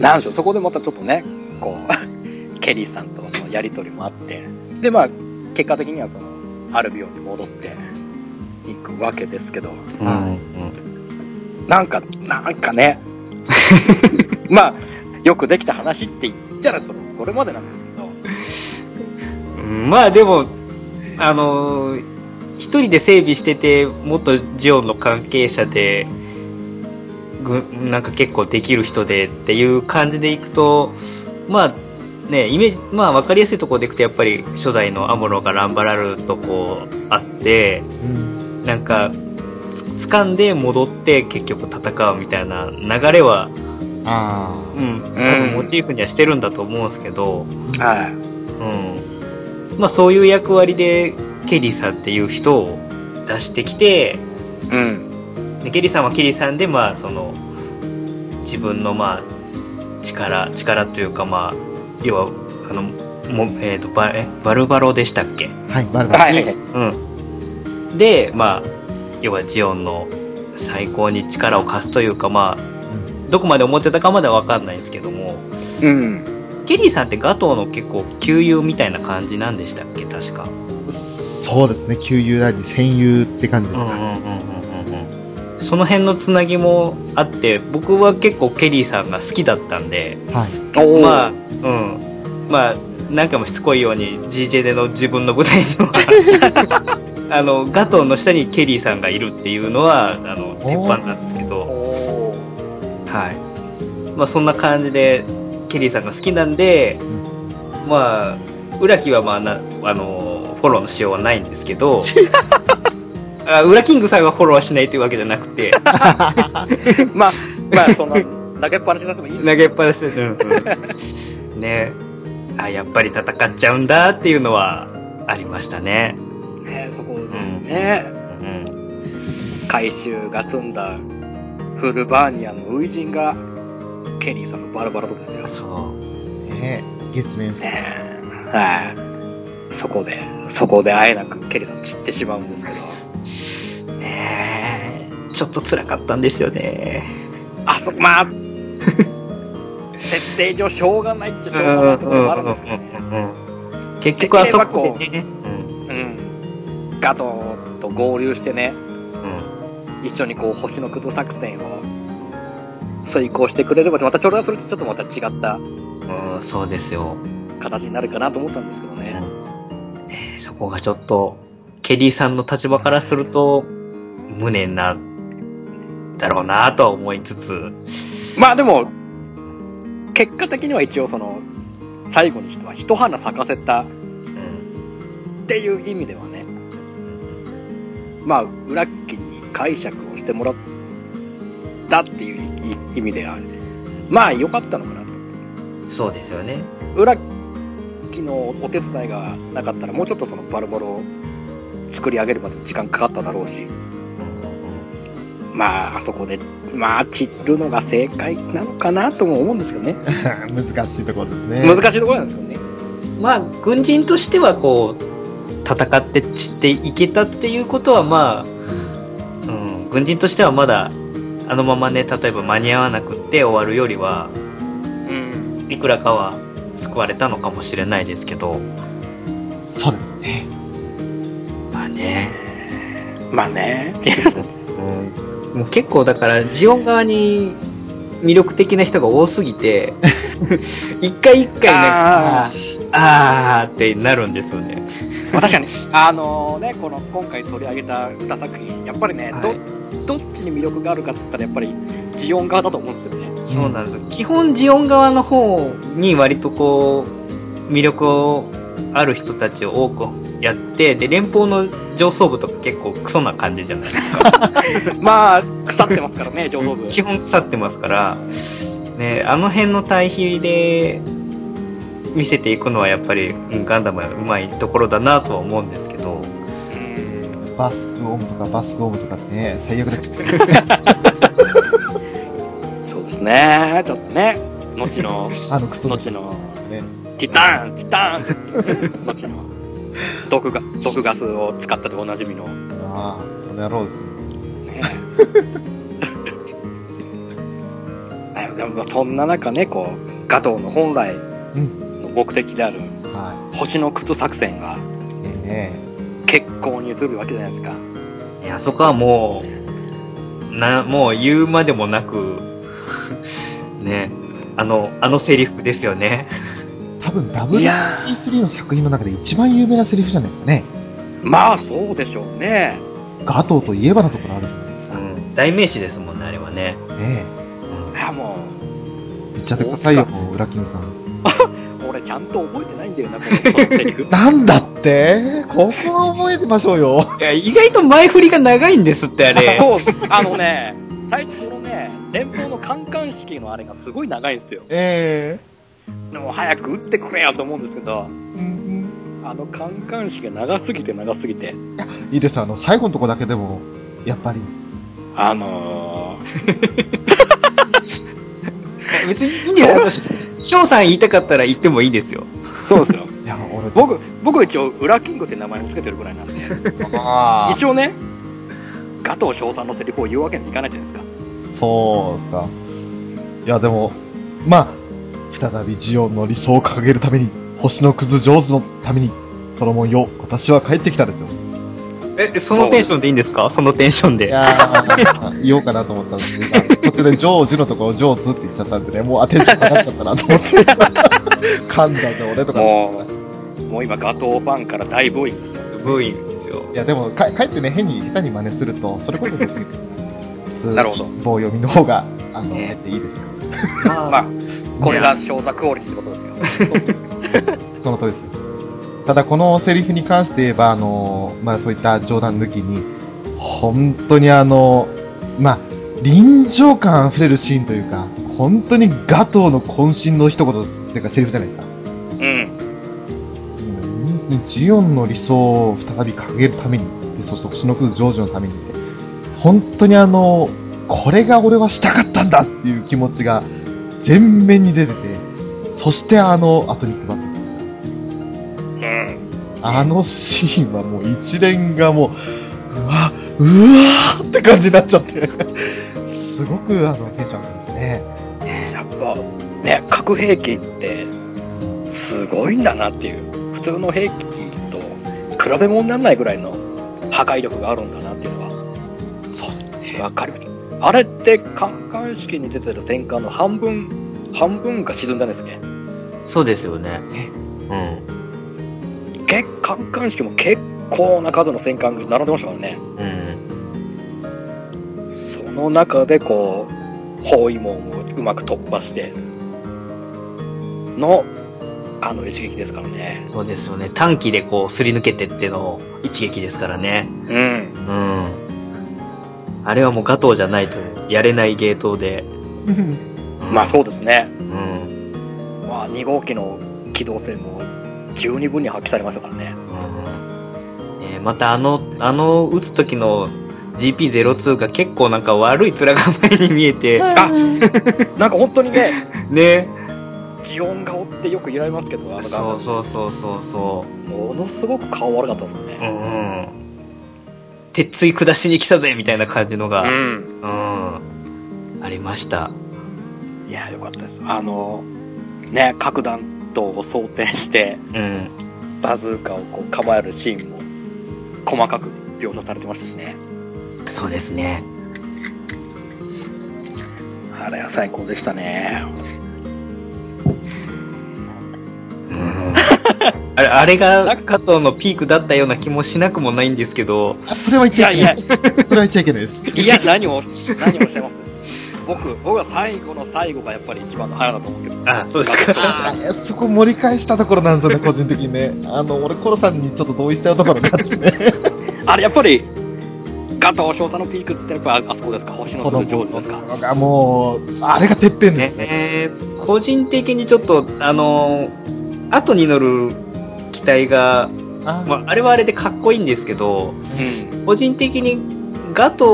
なんでしょう、そこでまたちょっとね、こう、ケリーさんとのやりとりもあって、で、まあ、結果的にはその、アルビオンに戻っていくわけですけど、うんうんなんか、なんかね、まあ、よくできた話って言ったら、そのそれまでなんですけど、うんまあでも、あのー一人で整備してて、もっとジオンの関係者で、ぐなんか結構できる人でっていう感じでいくと、まあね、イメージ、まあ分かりやすいところでいくと、やっぱり初代のアムロがランバラルとこうあって、うん。なんか、つ掴んで戻って結局戦うみたいな流れは、あうん、多分モチーフにはしてるんだと思うんですけど、はい。うん。まあそういう役割でケリーさんっていう人を出してきて、うん。でケリーさんはケリーさんでまあその自分のまあ力、力というかまあ、要は、あの、もえっ、とバえ、バルバロでしたっけ？あ。はい、バルバル。はい。うん。で、まあ、要はジオンの最高に力を貸すというかまあ、どこまで思ってたかまではわかんないんですけども、うん。ケリーさんってガトーの結構旧友みたいな感じなんでしたっけ？確か。そうですね、旧友なり戦友って感じですか。うんうんうんうんうんうんその辺のつなぎもあって僕は結構ケリーさんが好きだったんではい。まあうん。まあ何回もしつこいように GJ での自分の舞台の あのガトーの下にケリーさんがいるっていうのはあの鉄板なんですけど。はい。まあそんな感じでケリーさんが好きなんでまあ浦木はまあなあのフォローのしようはないんですけど あ裏キングさんがフォローはしないというわけじゃなくて。まあ、まあ、その、投げっぱなしになってもいいん投げっぱなしで、うんうん、ね。あやっぱり戦っちゃうんだっていうのはありましたね。ね、そこんね、うん、回収が済んだフルバーニアの初陣が、ケリーさんのバラバラとですよ。そう。ね。月面。ね。はい。そこで、そこであえなくケリーさん散ってしまうんですけど、ねちょっと辛かったんですよね。あそこ、まあ、設定上しょうがないっちゃしょうがないところもあるんですけどね。結局あそこでね、うん。ガトーと合流してね、うん一緒にこう星の崩作戦を遂行してくれれば、またそれはそれとちょっとまた違ったうんうん、そうですよ。形になるかなと思ったんですけどね。えーそこがちょっと、ケリーさんの立場からすると、無念なんだろうなとは思いつつ、まあでも、結果的には一応その、最後にしては一花咲かせたっうんていう意味ではね、まあ、裏木に解釈をしてもらったっていう意味では、まあ良かったのかなと。そうですよね。裏木のお手伝いがなかったら、もうちょっとそのバルバロを作り上げるまで時間かかっただろうし、まあ、あそこで、まあ、散るのが正解なのかなとも思うんですけどね。難しいところですね。難しいところなんですけどね。まあ、軍人としてはこう、戦って散っていけたっていうことはまあ、うん、軍人としてはまだ、あのままね、例えば間に合わなくって終わるよりは、うん。いくらかは救われたのかもしれないですけど、そうですね。まあね、まあね。もう結構だから、ジオン側に魅力的な人が多すぎて、一回一回なんか、ああーってなるんですよね。まあ確かに、あのね、この今回取り上げた歌作品、やっぱりね、はいど、どっちに魅力があるかって言ったら、やっぱり、ジオン側だと思うんですよね。そうなんです。基本ジオン側の方に割とこう、魅力をある人たちを多くやって、で、連邦の上層部とか結構クソな感じじゃないですか。まあ、腐ってますからね、上層部。基本腐ってますから、ね、あの辺の対比で見せていくのはやっぱりうんガンダムはうまいところだなとは思うんですけど、うんバスクオムとかバスクオムとかってね、最悪です。そうですね、ちょっとね、後の、あのクソ後の、ね。ティターン、ティターン 後の、毒ガ毒ガスを使ったでおなじみの、ああ、この野郎ですね。ねで でもそんな中ね、こう、ガトーの本来うん。の目的であるは星の靴作戦が結構に移るわけじゃないですか。いや、そこはもう、な、もう言うまでもなく、ね、あの、あのセリフですよね。分いや WE3 の作品の中で一番有名なセリフじゃないですかね。まあそうでしょうね。ガトーといえばのところあるじゃないですか。うん。代名詞ですもんね、あれはね。ねうんいやもえ。言っちゃってくださいよ、もう、裏金さん。う、俺ちゃんと覚えてないんだよな、このセリフ。なんだって？ここは覚えてましょうよ。いや、意外と前振りが長いんですって、あれ。そう、あのね、最初このね、連邦のカンカン式のあれがすごい長いんですよ。えでも早く打ってくれよと思うんですけど、えうんあのカンカン式が長すぎて長すぎて、いいです、あの、最後のとこだけでも、やっぱり。あの別にいいんですよ。翔さん言いたかったら言ってもいいですよ。ー、そうですよ。いや、俺、僕、僕一応、ウラキングって名前を付けてるぐらいなんで、あ一応ね、ガトー翔さんのセリフを言うわけにいかないじゃないですか。そうっすか。いや、でも、まあ、再びジオンの理想を掲げるために、星のくず上手のために、ソロモンよ、私は帰ってきたですよ。え、そのテンションでいいんですか？そのテンションで。いやー、言おうかなと思ったんですけど、途中でジョージのところ、ジョーズって言っちゃったんでね、もうアテンション下がっちゃったなと思って。噛んだぜ、俺とか。もう、もう今ガトーファンから大ブーイングですよ。ブーイングですよ。いや、でも、か、かえってね、変に下手に真似すると、それこそ僕、普 通なるほど棒読みの方が、あの、ねかえっていいですよ。まあ、これがショーザクオリティってことですよ。その通りです。ただ、このセリフに関して言えば、あの、まあ、そういった冗談抜きに、本当にあの、まあ、臨場感溢れるシーンというか、本当にガトーの渾身の一言っていうかセリフじゃないですか。うん。うんジオンの理想を再び掲げるために、でそして星のくずジョージのためにって、本当にあの、これが俺はしたかったんだっていう気持ちが全面に出てて、そしてあの、アトニックバットですかうん。あのシーンはもう一連がもう、うわ、うわーって感じになっちゃって、すごくあの、テンション上がりますね。やっぱ、ね、核兵器って、すごいんだなっていう。普通の兵器と比べ物にならないぐらいの破壊力があるんだなっていうのはそうね。わかる。あれって、カンカン式に出てる戦艦の半分、半分が沈んだんですね。そうですよねね。うん。けカンカン式も結構な数の戦艦が並んでましたからね。うん。その中でこう、包囲網をうまく突破して、の、あの一撃ですからね。そうですよね。短期でこう、すり抜けてっての一撃ですからね。うん。うん。あれはもうガトーじゃないとやれないゲートで。うんまあそうですね。うん。まあ2号機の機動性も十二分に発揮されましたからね。うんえーまたあの、あの、撃つ時の GP02 が結構なんか悪い面構えに見えて、あなんか本当にね、ね。ジオン顔ってよく言われますけど、あのそう顔。そうそうそうそものすごく顔悪かったですう。うね。ん。鉄槌下しに来たぜみたいな感じのが、ん。うん。ありました。いや、よかったです。あの、ね、核弾頭を装填して、うん。バズーカをこう構えるシーンも細かく描写されてましたしね。そうですね。あれは最高でしたね。あれ、あれが加藤のピークだったような気もしなくもないんですけど、あそれは言っちゃいけない。、それは言っちゃいけないです。いや、何を、何をしゃいます僕、僕は最後の最後がやっぱり一番の早だと思ってる。あ、そうですか。あーそこ盛り返したところなんですよね、個人的にね。あの、俺、コロさんにちょっと同意しちゃうところがあってね。あれ、やっぱり、ガトー少佐のピークってやっぱあそこですか？星のこの上手ですか？がもう、あれがてっぺんね。えー個人的にちょっと、あのー後に乗る機体が、あまあ、あれはあれでかっこいいんですけど、うん。個人的にガト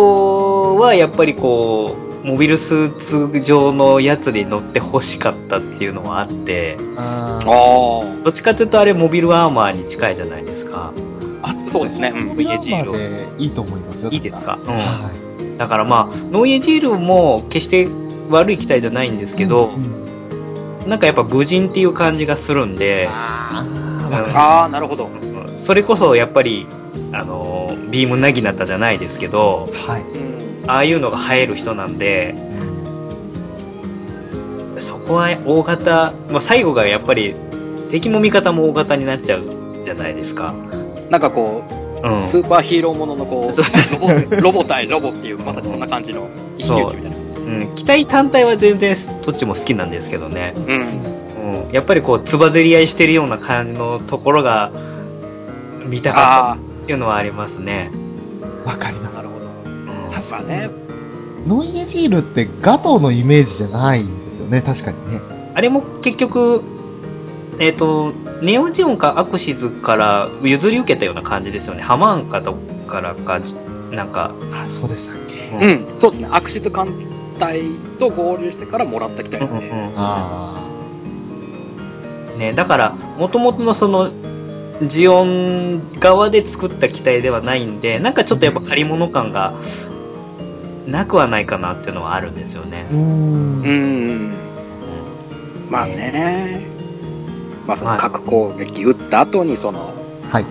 ーはやっぱりこう、モビルスーツ上のやつに乗って欲しかったっていうのはあって。どっちかというとあれモビルアーマーに近いじゃないですか。あそうですね。うん。ノイエジールでいいと思いますよ。いいですか？うん。はだからまあ、ノイエジールも決して悪い機体じゃないんですけど、なんかやっぱ無人っていう感じがするんで、あああ、なるほど。それこそやっぱり、あの、ビームなぎなたじゃないですけど、はい。うん。ああいうのが映える人なんで、そこは大型、まあ、最後がやっぱり敵も味方も大型になっちゃうじゃないですか。なんかこうんう、。スーパーヒーローもののこ う、ロボ、ロボ対ロボっていう、まさにそんな感じの一騎打ちみたいな。うん、機体単体は全然どっちも好きなんですけどね。うん。うん。やっぱりこう、つばぜり合いしてるような感じのところが見たかあったっていうのはありますね。あ、わかります。なるほど。うん確かにまあね、ノイエジールってガトーのイメージじゃないんですよね、確かにね。あれも結局、えっ、と、ネオジオンかアクシズから譲り受けたような感じですよね。ハマーンかどっからか、なんか、あ、そうでしたっけ？うんうん、そうですね。アクシズ艦隊と合流してからもらった機体なんで。あね、だから、もともとのその、ジオン側で作った機体ではないんで、なんかちょっとやっぱ借り物感がなくはないかなっていうのはあるんですよねー。う。ーん。うん。まあね。まあその核攻撃撃った後にその、はい。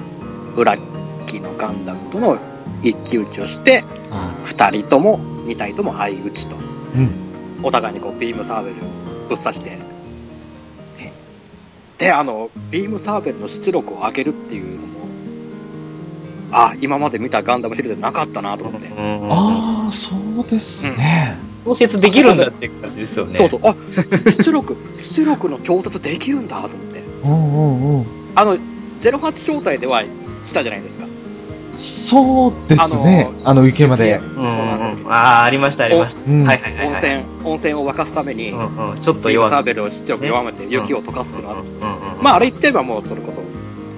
裏機のガンダムとの一騎打ちをして、あ二人とも、二体とも相打ちと。ーうん。お互いにこうビームサーベルぶっ刺して。ねで、あの、ビームサーベルの出力を上げるっていうのも、あ、今まで見たガンダムシリーズでなかったなと思って。うんああ、そうですね。調節できるんだって感じですよね。そうそう、あ、出力、出力の調達できるんだと思って。うんうんうん。あの、08招待ではしたじゃないですか。そうですね。あの、池まで。ああ、ありました、ありました。うんはいはいはい、はい。温泉、温泉を沸かすために、うんうん、ちょっと弱くビームサーベルを出力弱めて雪を溶かすのは、うんうんうん、まああれ言ってばもうそれこそ、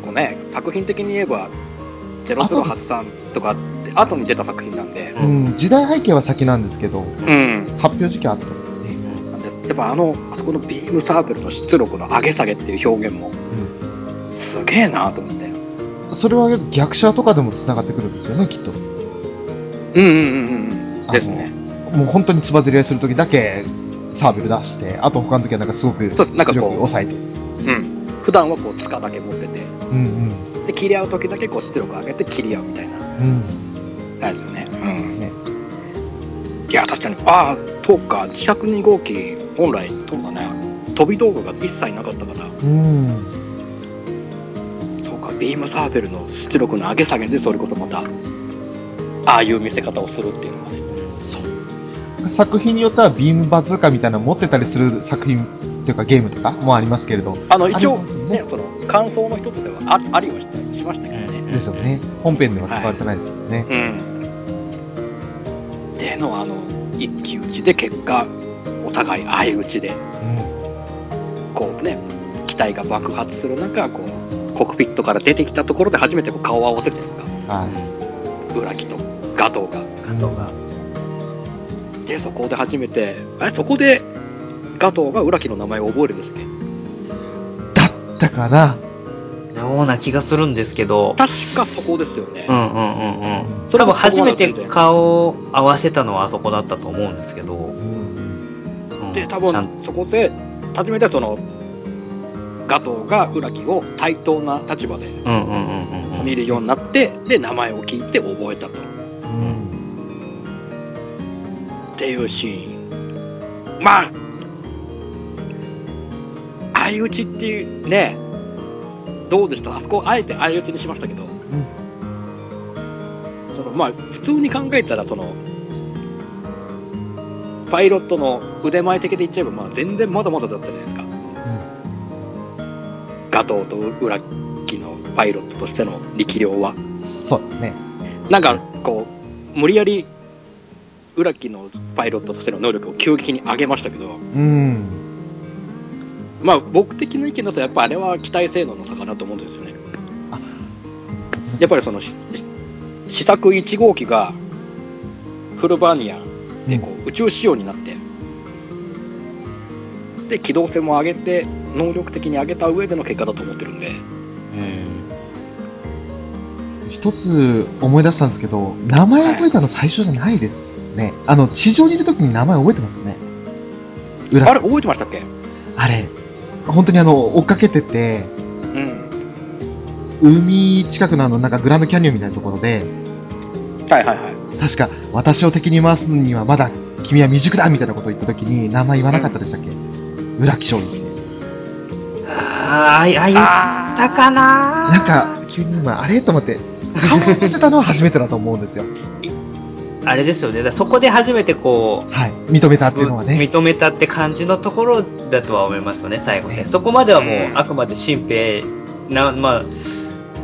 こうね、作品的に言えば、0083とかって後に出た作品なんで、うん、時代背景は先なんですけど、うん。発表時期はあったんですよね。なんです。やっぱあの、あそこのビームサーベルの出力の上げ下げっていう表現も、すげえなと思って。それは逆者とかでも繋がってくるんですよね、きっと。うんうんうんうん。ですね。もう本当につばぜり合いするときだけサーベル出して、あと他の時はなんかすごくそうなんか抑えて。うん。普段はこう、塚だけ持ってて、うんで、切り合う時だけこう、出力上げて切り合うみたいな、うん。うん。なんですよね。うん。ね、いや、確かに、ああ、そうか、自作2号機、本来、そうだね、飛び道具が一切なかったから、うん。ビームサーベルの出力の上げ下げで、それこそまた、ああいう見せ方をするっていうのがね。作品によってはビームバズーカみたいなの持ってたりする作品っていうかゲームとかもありますけれど。あの、一応、ねね、その、感想の一つではあありはしたしましたけどね。ですよね。本編では使われてないですよね。うん。での、あの、一騎打ちで結果、お互い相打ちで、こうね、機体が爆発する中、こう、コックピットから出てきたところで初めて顔を合わせとガトーが。ガトーが。で、そこで初めて、あれ、そこで、ガトーが裏木の名前を覚えるんですね。だから、ような気がするんですけど、確かそこですよね。うんうんうんうん。それも多分初めて顔を合わせたのはあそこだったと思うんですけど、うん。うんで、多分、そこで、初めてその、ガトーが裏木を対等な立場でうんうんうんうんうん。見るようになって、で、名前を聞いて覚えたと。うん。っていうシーン。まあ、相打ちっていうね、どうでした？あそこあえて相打ちにしましたけど、そのまあ、普通に考えたら、その、パイロットの腕前的で言っちゃえば、まあ全然まだまだだったじゃないですか。ガトーと裏木のパイロットとしての力量は。そうね。なんか、こう、無理やり、裏木のパイロットとしての能力を急激に上げましたけど、うん。まあ僕的な意見だとやっぱあれは機体性能の差かなと思うんですよねあ。やっぱりその、試作1号機がフルバーニアでこう宇宙仕様になって、で、機動性も上げて、能力的に上げた上での結果だと思ってるんで、一つ思い出したんですけど、名前覚えたの最初じゃないですね。あの、地上にいる時に名前覚えてますね。裏あれ覚えてましたっけ？あれ、本当にあの、追っかけてて、うん。海近くのあの、なんかグランドキャニオンみたいなところで、はいはいはい。確か、私を敵に回すにはまだ君は未熟だみたいなことを言った時に、名前言わなかったでしたっけ？裏気象院って。ああ、あ、言っあたかななんか、急に今、あれ？と思って、顔を見せたのは初めてだと思うんですよ。あれですよね。だからそこで初めてこう、はい。認めたっていうのはね。認めたって感じのところだとは思いますよね、最後ね。そこまではもう、あくまで新兵な、まあ、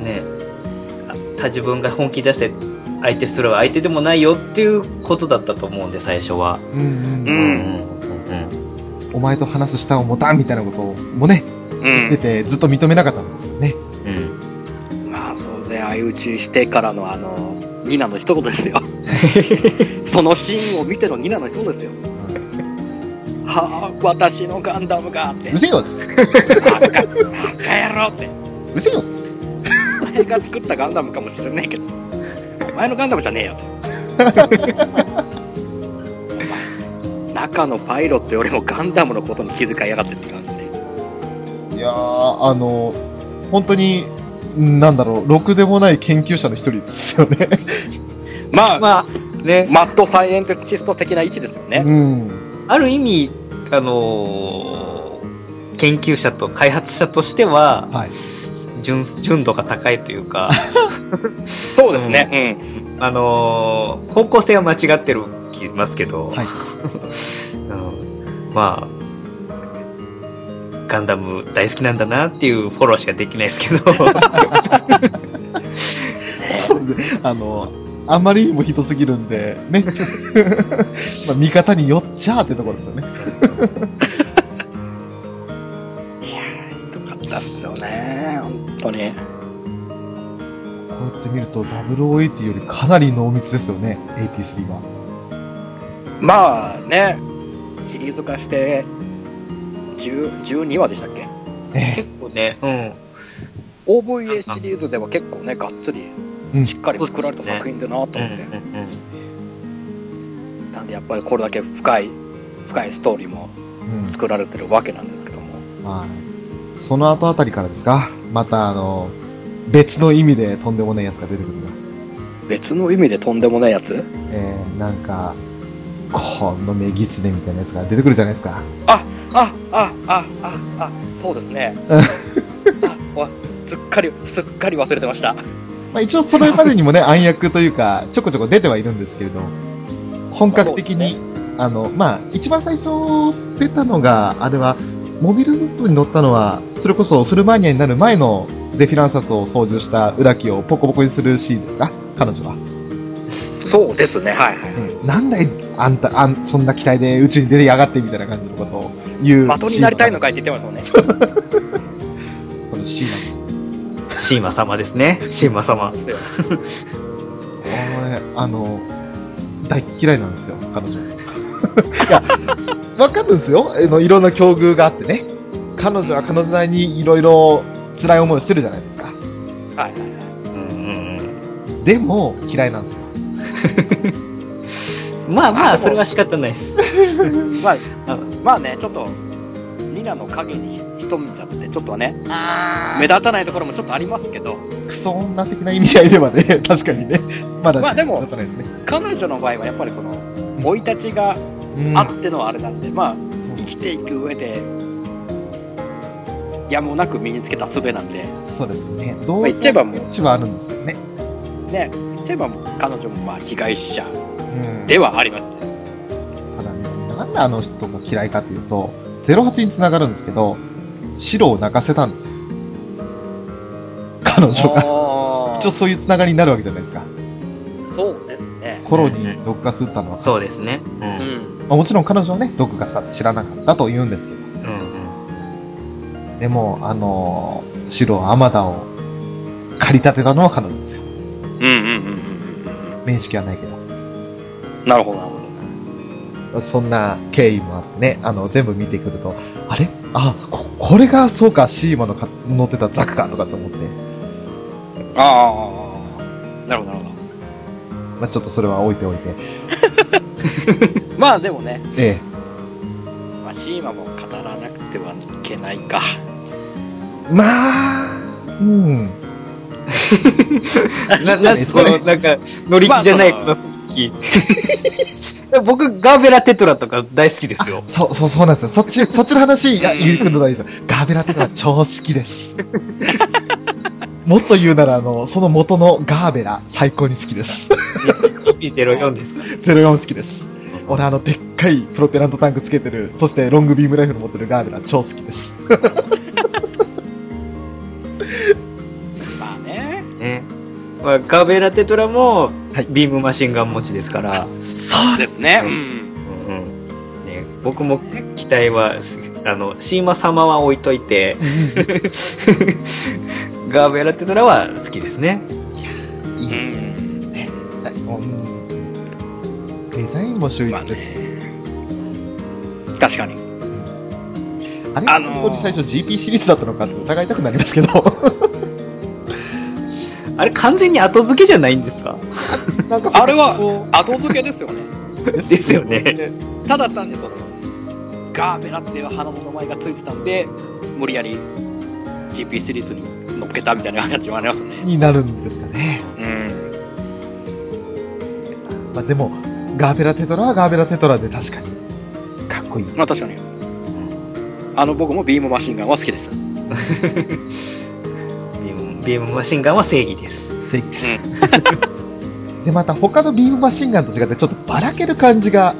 ね、あ他自分が本気出して相手する相手でもないよっていうことだったと思うんで、最初は。うんうんう。うんんうんお前と話す舌を持たんみたいなこともね、う言ってて、ずっと認めなかったんですよね。うん。うん。まあ、そうで、相打ちしてからのあの、ニナの一言ですよ。そのシーンを見てのニナの一言ですよ。はあ、私のガンダムがってう。せよっつって。バカ、野郎って。うせよっつって。お前が作ったガンダムかもしれないけど、お前のガンダムじゃねえよと。中のパイロットよりもガンダムのことに気遣いやがってってやー、あの、本当に、なんだろう、ろくでもない研究者の一人ですよね。まあ、まあ、ね、マッドサイエンティスト的な位置ですよね。うん。ある意味、あのー研究者と開発者としては、はい。純、純度が高いというか、そうですね。あのー方向性は間違ってる気ますけど、はい。うんまあ、ガンダム大好きなんだなっていうフォローしかできないですけど、あの、あまりにもひどすぎるんで、ね。まあ、見方によっちゃーってところですよね。うん。いやー、ひどかったっすよね。本当に。こうやって見ると、0080よりかなり濃密ですよね、83は。まあね、シリーズ化して、10 12話でしたっけ？え結構ね、うん。OVA シリーズでは結構ね、がっつりうんしっかり作られた作品だなと思って。うんうんうんなんでやっぱりこれだけ深い、深いストーリーもえうん。作られてるわけなんですけども。はい。その後あたりからですか？またあの、別の意味でとんでもないやつが出てくるんだ。別の意味でとんでもないやつ？えー、なんか、このネギツネみたいなやつが出てくるじゃないですか。あ、あ、あ、あ、あ、そうですね。う んあわすっかり、すっかり忘れてました。まあ一応それまでにもね、暗躍というか、ちょこちょこ出てはいるんですけれど、本格的に、そうですあの、まあ一番最初出たのが、あれは、モビルスーツに乗ったのは、それこそフルマニアになる前のゼフィランサスを操縦した裏木をポコポコにするシーンですか？彼女は。そうですね、はいはい。うんなんだい、あんた、あん、そんな機体で宇宙に出てやがってみたいな感じのことを言う。的になりたいのかかいって言ってますよね。このシーンシーマ様ですね。シーマ様。これ、あの、大嫌いなんですよ、彼女。いや、わかるんですよ。あのいろんな境遇があってね。彼女は彼女なりにいろいろ辛い思いをしてるじゃないですか。はいはいはい。うんうんでも、嫌いなんですよ。うん。まあまあ、それは仕方ないです。まああ、まあね、ちょっと、ニナの影に潜んじゃって、ちょっとはね、目立たないところもちょっとありますけど、クソ女的な意味合いではね、確かにね。まだ、まあでもね。彼女の場合はやっぱりその、生い立ちがうんあってのあれなんで、まあ、生きていく上で、やむなく身につけた術なんで、そうですね。どうまあ、言っちゃえばもう、ちはあるんですよね。ね、言っちゃえばもう彼女もまあ被害者うん。ではありますね。ただね、なんであの人が嫌いかっていうと、08に繋がるんですけど、白を泣かせたんですよ。彼女が。あ一応そういう繋がりになるわけじゃないですか。そうですね。コロに毒ガス撃ったのは、そうですね。う。うんん。まあ、もちろん彼女はね、毒ガスだって知らなかったと言うんですけど、うんでも、あのー、白アマダを駆り立てたのは彼女ですよ。うんうんうんうんうん面識はないけど。うん。なるほどなるほど。そんな経緯もあってね、あの、全部見てくると、あれ？あ、こ、これが、そうか、シーマのか乗ってたザクか、とかって思って、ああ、なるほどなるほまあ、ちょっとそれは置いておいて、ど。まあでもね、えまあ、シシーマも語らなくてはいけないか。まあ、うん。な、な、この、なんか、乗り気じゃない、まあこの雰囲気。僕、ガーベラテトラとか大好きですよ。そう、そう、そうなんですよ。そっち、そっちの話が言うのがいいですよ。ガーベラテトラ超好きです。もっと言うなら、あの、その元のガーベラ、最高に好きです。P04 ですか04好きです。俺あの、でっかいプロペラントタンクつけてる、そしてロングビームライフル持ってるガーベラ超好きです。まあね。ね。まあ、ガーベラテトラもはい、ビームマシンガン持ちですから、そうですね。うん。うんうん。ね、僕も期待は、あの、シーマ様は置いといて、ガーベラテトラは好きですね。いい。うん。はいうんデザインも秀まあね逸です。。確かに。あれあのー本当に最初 GP シリーズだったのかって疑いたくなりますけど。あれ完全に後付けじゃないんですか？なんかあれは後付けですよね。ですよね。ただ単にその、ガーベラっていう花の名前がついてたんで、無理やり GP シリーズに乗っけたみたいな感じもありますね。になるんですかね。うん。まあでも、ガーベラテトラはガーベラテトラで確かに、かっこいい。まあ確かに。あの、僕もビームマシンガンは好きです。ビームビームマシンガンは正義です。正義です。で、また他のビームマシンガンと違ってちょっとばらける感じが、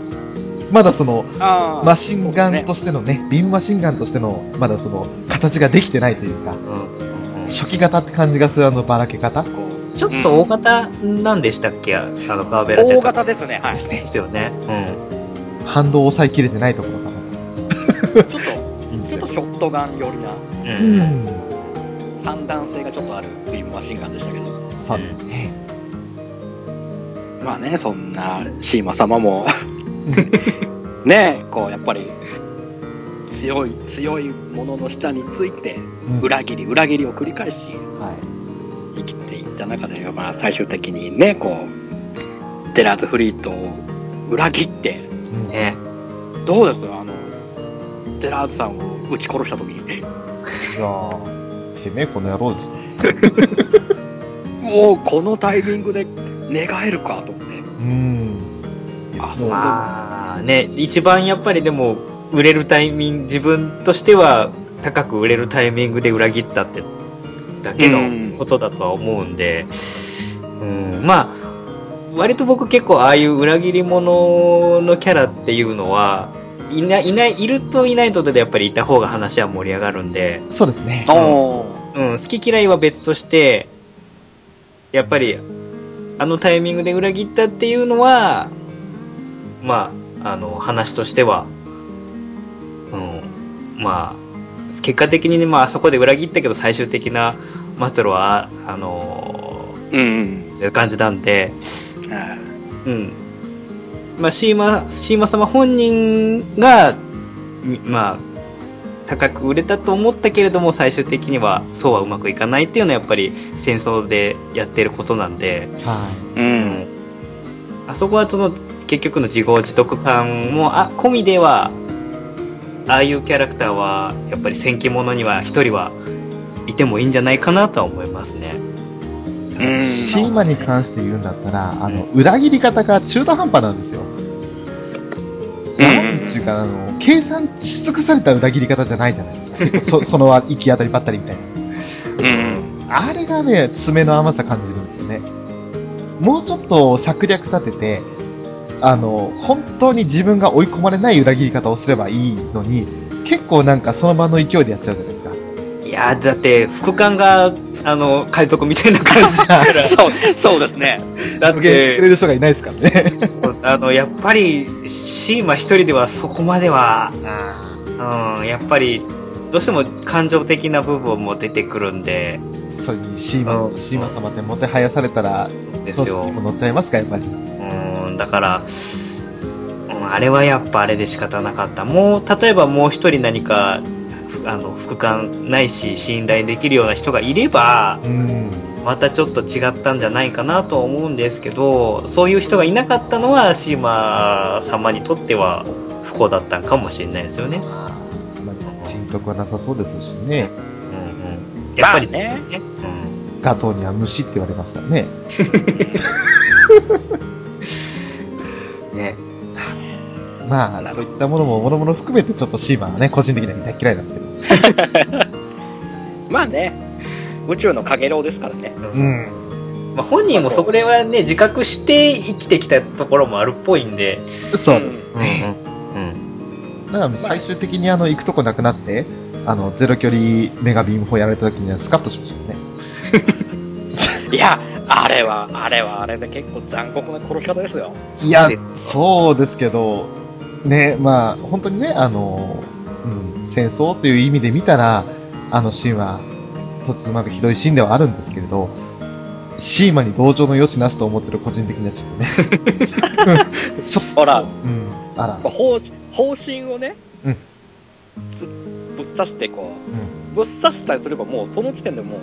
まだその、あマシンガンとしてのね、ビームマシンガンとしての、まだその、形ができてないというか、うん初期型って感じがするあのばらけ方こうちょっと大型なんでしたっけ、あのガーベラ大型ですね。はい。ちですねで。すよね。反動を抑えきれてないところかなょっと、と。ちょっとショットガン寄りな、うん。うん。うん。三段性がちょっとあるビームマシンガンでしたけど。そうですね。まあね、そんなシーマ様も、ね、こう、やっぱり、強い、強いものの下について、うん裏切り、裏切りを繰り返し、はい。生きていった中で、まあ、最終的にね、こう、テラーズフリートを裏切って、うんね。どうですあの、テラーズさんを撃ち殺した時に、いやーてめえこの野郎ですね。もうこのタイミングで寝返るかと思って。うん。あ、あね、一番やっぱりでも、売れるタイミング、自分としては高く売れるタイミングで裏切ったってだけのことだとは思うんで、うん、まあ、割と僕結構ああいう裏切り者のキャラっていうのは、いない、いない、いるといないとでやっぱりいた方が話は盛り上がるんで、そうですね。おーうん、好き嫌いは別として、やっぱり、あのタイミングで裏切ったっていうのは、まあ、あの、話としては、うん、まあ、結果的にね、まあ、あそこで裏切ったけど、最終的な末路は、あのうんうん。そういう感じなんで、あうん。まあ、シーマ、シーマ様本人が、みまあ、高く売れたと思ったけれども、最終的にはそうはうまくいかないっていうのはやっぱり戦争でやってることなんで、はーうん。あそこはその結局の自業自得感も、あ、込みでは、ああいうキャラクターは、やっぱり戦記物には一人はいてもいいんじゃないかなとは思いますね。い。シーマに関して言うんだったら、あの、裏切り方が中途半端なんですよ。なんちゅうか、あの、計算し尽くされた裏切り方じゃないじゃないですか。そその行き当たりばったりみたいな。うん。あれがね、爪の甘さ感じるんですよね。もうちょっと策略立てて、あの、本当に自分が追い込まれない裏切り方をすればいいのに、結構なんかその場の勢いでやっちゃうじゃない。いやーだって、副官が、あの、海賊みたいな感じだから。そう、そうですね。だってれる人がいないですからね。あの、やっぱり、シーマ一人ではそこまでは、うん、やっぱり、どうしても感情的な部分も出てくるんで、それにシーマ、うんシーマ様ってもてはやされたら、ですよ乗っちゃいますか、やっぱり。うん、だから、うん、あれはやっぱあれで仕方なかった。もう、例えばもう一人何か、ふあの、副官ないし、信頼できるような人がいれば、うん。またちょっと違ったんじゃないかなとは思うんですけど、そういう人がいなかったのは、シーマ様にとっては不幸だったんかもしれないですよね。まあ、まあ、人徳はなさそうですしね。うんうん。やっぱりまあねうん。ガトーには虫って言われますからね。ね。まあ、そういったものも、もろもろ含めて、ちょっとシーマンはね、個人的には大嫌いなんですけど。まあね、宇宙のかげろうですからね。うん。まあ、本人もそれはね、自覚して生きてきたところもあるっぽいんで。そうですうんね。うん。だから最終的にあの、行くとこなくなって、あの、ゼロ距離メガビーム砲やられた時にはスカッとしましたよね。いや、あれは、あれはあれで結構残酷な殺し方ですよ。いやで、そうですけど、ね、まあ、本当にね、あの、うん、戦争という意味で見たら、あのシーンは、とつまくひどいシーンではあるんですけれど、シーマに同情の余地なしと思ってる個人的にはちょっとね。ちょっと、ほら、うん、あら、方方針をね、うんつぶっ刺してこうう、ぶっ刺したりすればもうその時点でもう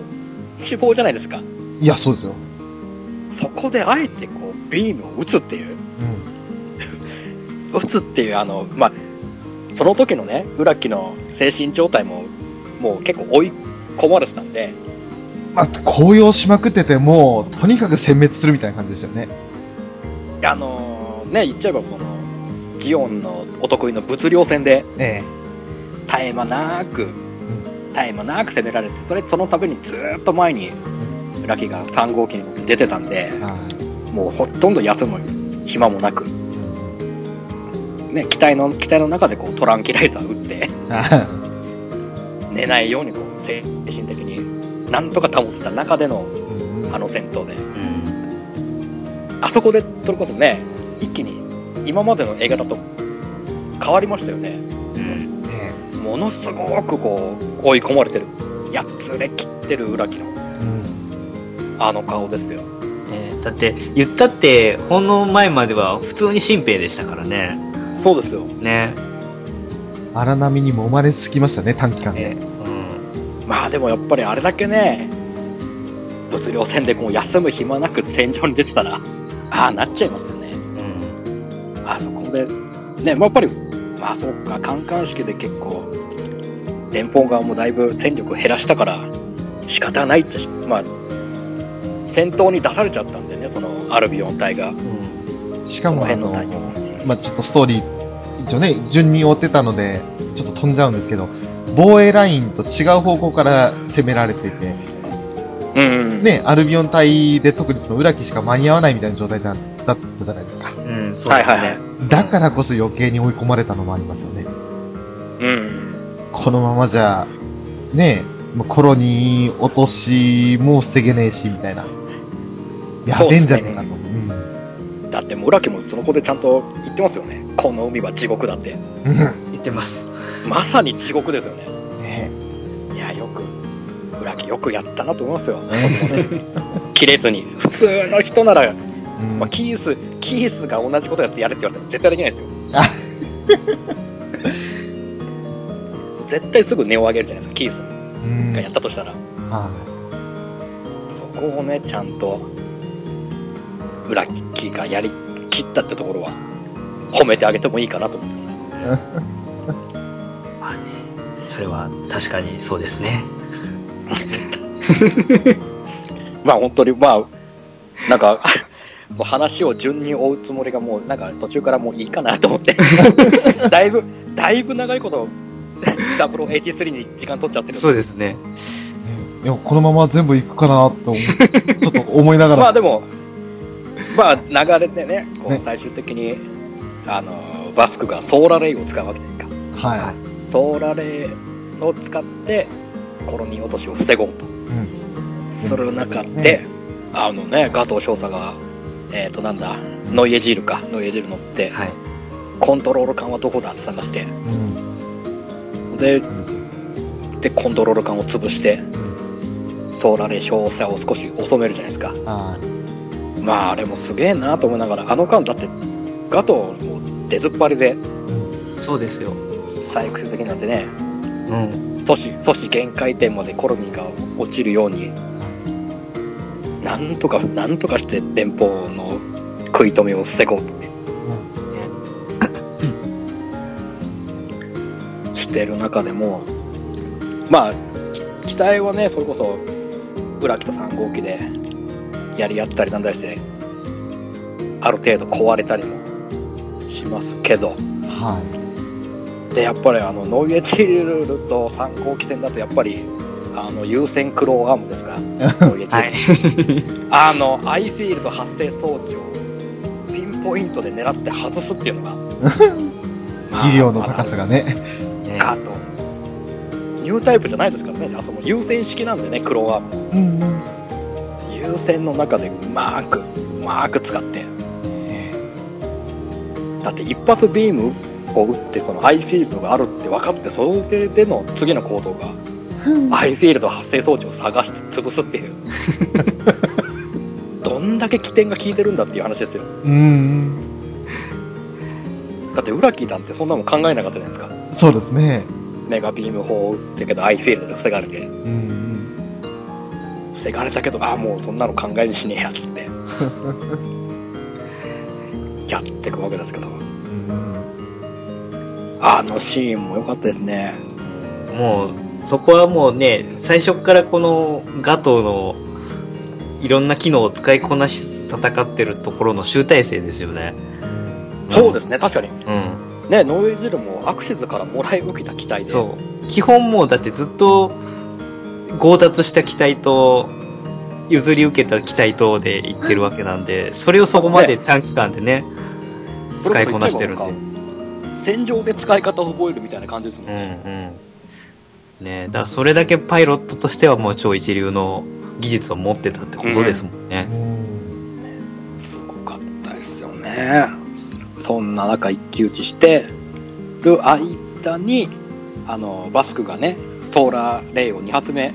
死亡じゃないですか。ん。いや、そうですよ。そこであえてこう、ビームを撃つっていう、うん。撃つっていうあの、まあ、その時のね、浦木の精神状態も、もう結構追い込まれてたんで、まあ、高揚しまくってて、もう、とにかく殲滅するみたいな感じでしたよね。あのね、言っちゃえばこの、ジオンのお得意の物量戦でえ絶え間なく、絶え間なく攻められて、それ、そのためにずーっと前に、浦木が3号機に出てたんでえ、はい。もうほとんど休む暇もなく、うんね、機体の、機体の中でこうトランキライザー撃って、あ寝ないようにこう精神的になんとか保ってた中でのうんあの戦闘で、うん。あそこでそれこそね、一気に今までの映画だと変わりましたよね。うん。ねものすごくこう追い込まれてる、やつれ切ってる裏木のうん。あの顔ですよ。ねだって、言ったって、ほんの前までは普通に新兵でしたからね。そうですよ。ね。荒波にも生まれつきましたね、短期間で。ね。うん。まあでもやっぱりあれだけね、物量戦でこう休む暇なく戦場に出てたら、ああなっちゃいますよね。うん。あそこで、ね、まあやっぱり、まあそうか、観艦式で結構、連邦側もだいぶ戦力を減らしたから、仕方ないってし、まあ、戦闘に出されちゃったんでね、そのアルビオン隊が。うん。しかも、あのその辺のタイ、まあちょっとストーリー、一応ね、順に追ってたので、ちょっと飛んじゃうんですけど、防衛ラインと違う方向から攻められていて、うん。ね、アルビオン隊で特にその裏木しか間に合わないみたいな状態だだったじゃないですか。うん。そうですね。はいはいはい。だからこそ余計に追い込まれたのもありますよね。うん。このままじゃ、ね、もうコロニー落としも防げねえし、みたいな。やべえんじゃねえかと。うん。だって、村木もその子でちゃんと言ってますよね。この海は地獄だって。うん。言ってます。まさに地獄ですよね。ねいや、よく、村木よくやったなと思いますよ。切れずに。普通の人なら、うんまあ、キース、キースが同じことやってやれって言われても絶対できないですよ。絶対すぐ値を上げるじゃないですか、キースうんがやったとしたら。はそこをね、ちゃんと、裏木がやり切ったってところは、褒めてあげてもいいかなと思うんですよね。まあね。それは確かにそうですね。まあ本当に、まあ、なんか、話を順に追うつもりがもう、なんか途中からもういいかなと思って。だいぶ、だいぶ長いこと、0083に時間取っちゃってる。そうですね。い。いや、このまま全部行くかなと思う、ちょっと思いながら。まあでも、まあ流れでね、こ最終的に、あの、バスクがソーラレイを使うわけじゃないか。はソーラレイを使って、コロニー落としを防ごうとい。うん。する中で、あのね、ガトー少佐が、えっ、となんだ、ノイエジールか、ノイエジール乗って、はい。コントロール艦はどこだって探して、うん。で、うん。で、コントロール艦を潰して、うん。ソーラレイ少佐を少し収めるじゃないですか。はまあ、あれもすげえなと思いながら、あの間だって、ガトーも出ずっぱりで。そうですよ。最終的になってね、うん。阻止、阻止限界点までコロニーが落ちるように、なんとか、なんとかして連邦の食い止めを防ごうと。てる中でも、まあ、き機体はね、それこそ、浦木と3号機でやり合ったりなんだりして、ある程度壊れたりもしますけど、はで、やっぱりあの、ノイエチルルと3号機戦だと、やっぱり、あの、優先クローアームですか、ノイエチルル。はい。あの、アイフィールド発生装置をピンポイントで狙って外すっていうのが、い。技量の高さがね。ねかと。ニュータイプじゃないですからね。あともう優先式なんでね、クローアーム。うんうん。優先の中でうまーく、うまーく使って。だって一発ビームを撃って、そのアイフィールドがあるって分かって、それでの次の行動が、アイフィールド発生装置を探して潰すっていう。どんだけ起点が効いてるんだっていう話ですよ。うん。だって裏木なんてそんなもん考えなかったじゃないですか。そうですね。メガビーム砲を撃ったけど、アイフィールドで防がれて。うん防がれたけど、ああ、もうそんなの考えにしねえやつって。やっていくわけですけど。うん。あのシーンも良かったですね。もう、そこはもうね、最初からこのガトーのいろんな機能を使いこなし戦ってるところの集大成ですよね。そうですね、確かに。うん。ね、ノイズルもアクシズからもらい受けた機体で。そう。基本もうだってずっと強奪した機体と譲り受けた機体とで言ってるわけなんで、それをそこまで短期間でね、使いこなしてるんで。戦場で使い方を覚えるみたいな感じですもんうんね。うん。ねだからそれだけパイロットとしてはもう超一流の技術を持ってたってことですもんね。すごかったですよね。そんな中一騎打ちしてる間に、あの、バスクがね、ソーラーレイを2発目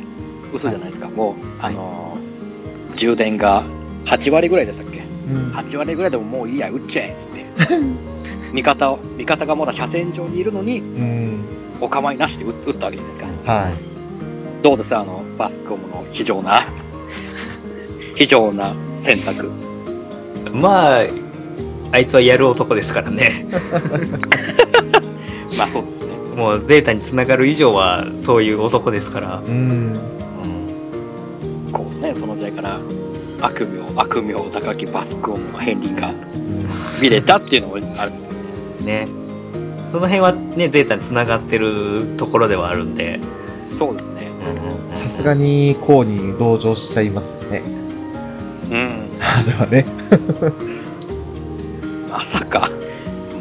撃つじゃないですか。もう、あの、充電が8割ぐらいでしたっけ？うん。8割ぐらいでももういいや、撃っちゃえっつって。味方を、味方がまだ車線上にいるのに、うん。お構いなしで撃撃ったわけじゃないですか。はい。どうです？あの、バスコムの非常な、非常な選択。まあ、あいつはやる男ですからね。まあそうですね。もうゼータにつながる以上はそういう男ですから。うん。こうね、その時代から悪名、悪名高きバスコムの片鱗が見れたっていうのもあるんですよ。ね。その辺はね、ゼータにつながってるところではあるんで。そうですね。さすがに、こうに同情しちゃいますね。うん。あれはね。まさか、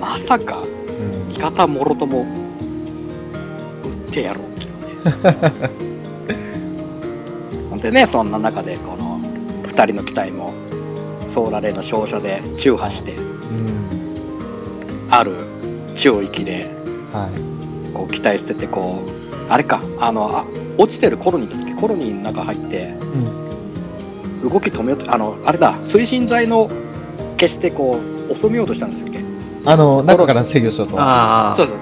まさか、うん。味方もろとも、撃ってやろうっていうね。ほんでね、そんな中で、この、二人の機体も、ソーラレーの照射で中破して、うん。ある中域で、はい。こう、機体捨てて、こう、あれか、あの、あ落ちてるコロニーの時、コロニーの中入って、うん。動き止めようと、あの、あれだ、推進剤の消して、こう、収めようとしたんですっけ？あの、中から制御しようと。ああ。そうで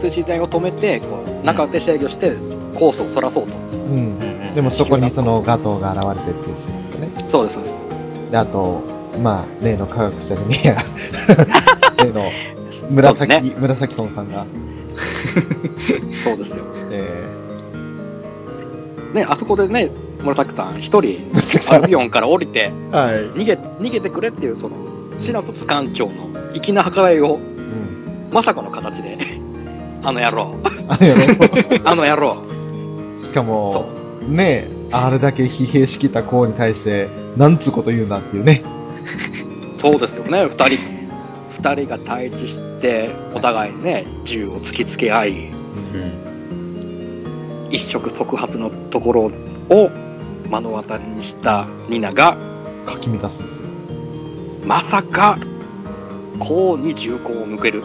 す。推進剤を止めて、こう、中で制御して、コースをそらそうと。うん。でもそこにそのガトーが現れてっていうシーンですね。そうです、そうです。で、あと、まあ、例の科学者じゃねえや。例の紫、ね。紫村さんが、そうですよ。えね、あそこでね、紫さん一人、ー、アルビオンから降りて、はい。逃げ、逃げてくれっていう、その、シナプス艦長の粋な計らいを、うん。まさかの形で、あの野郎、あの野郎、しかそも、ねえ、あれだけ疲弊しきった子に対して、なんつうこと言うんだっていうね。う、そうですよね、二人、二人が対峙して、お互いね、銃を突きつけ合い、うん一触即発のところを目の当たりにしたニナが、かき乱すんですよ。まさか、こうに銃口を向ける。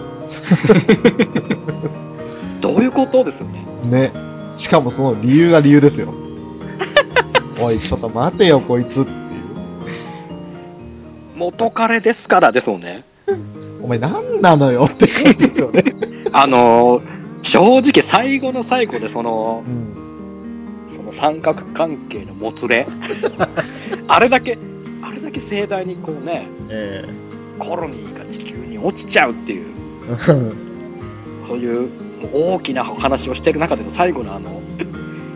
どういうことですよね。ね。しかもその理由が理由ですよ。おい、ちょっと待てよ、こいつっていう。元彼ですからですもんね。お前何なのよって感じですよね。あのー正直最後の最後でそのう、ん。その三角関係のもつれ。あれだけ、あれだけ盛大にこうね、えコロニーが地球に落ちちゃうっていう、えそういう大きな話をしてる中での最後のあの、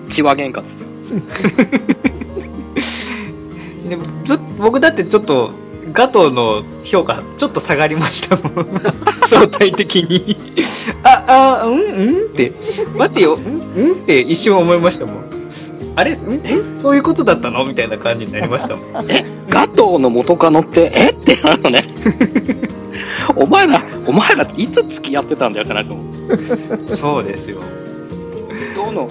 血話喧嘩ですよ。で僕だってちょっとガトーの評価ちょっと下がりましたもん。相対的に。ああうんうんって。待てよ。うんうんって一瞬思いましたもん。あれんえそういうことだったの？みたいな感じになりましたもん。え、ガトーの元カノって、え？ってなるのね。お前ら、お前らいつ付き合ってたんだよってなると思う。そうですよ。どの、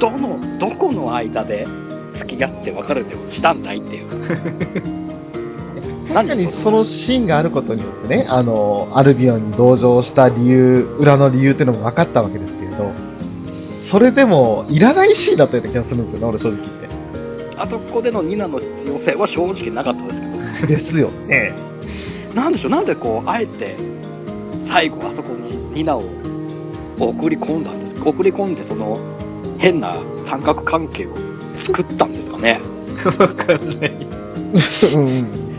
どの、どこの間で付き合って別れてしたんだいっていう。確かにそのシーンがあることによってね、あの、アルビオンに同情した理由、裏の理由っていうのも分かったわけですけれど、それでも、いらないシーンだったような気がするんですよね、俺正直あそこでのニナの必要性は正直なかったですけど。言って。ですよね。なんでしょう、なんでこう、あえて、最後あそこにニナを送り込んだんです？送り込んで、その、変な三角関係を作ったんですかね。わかんない うん。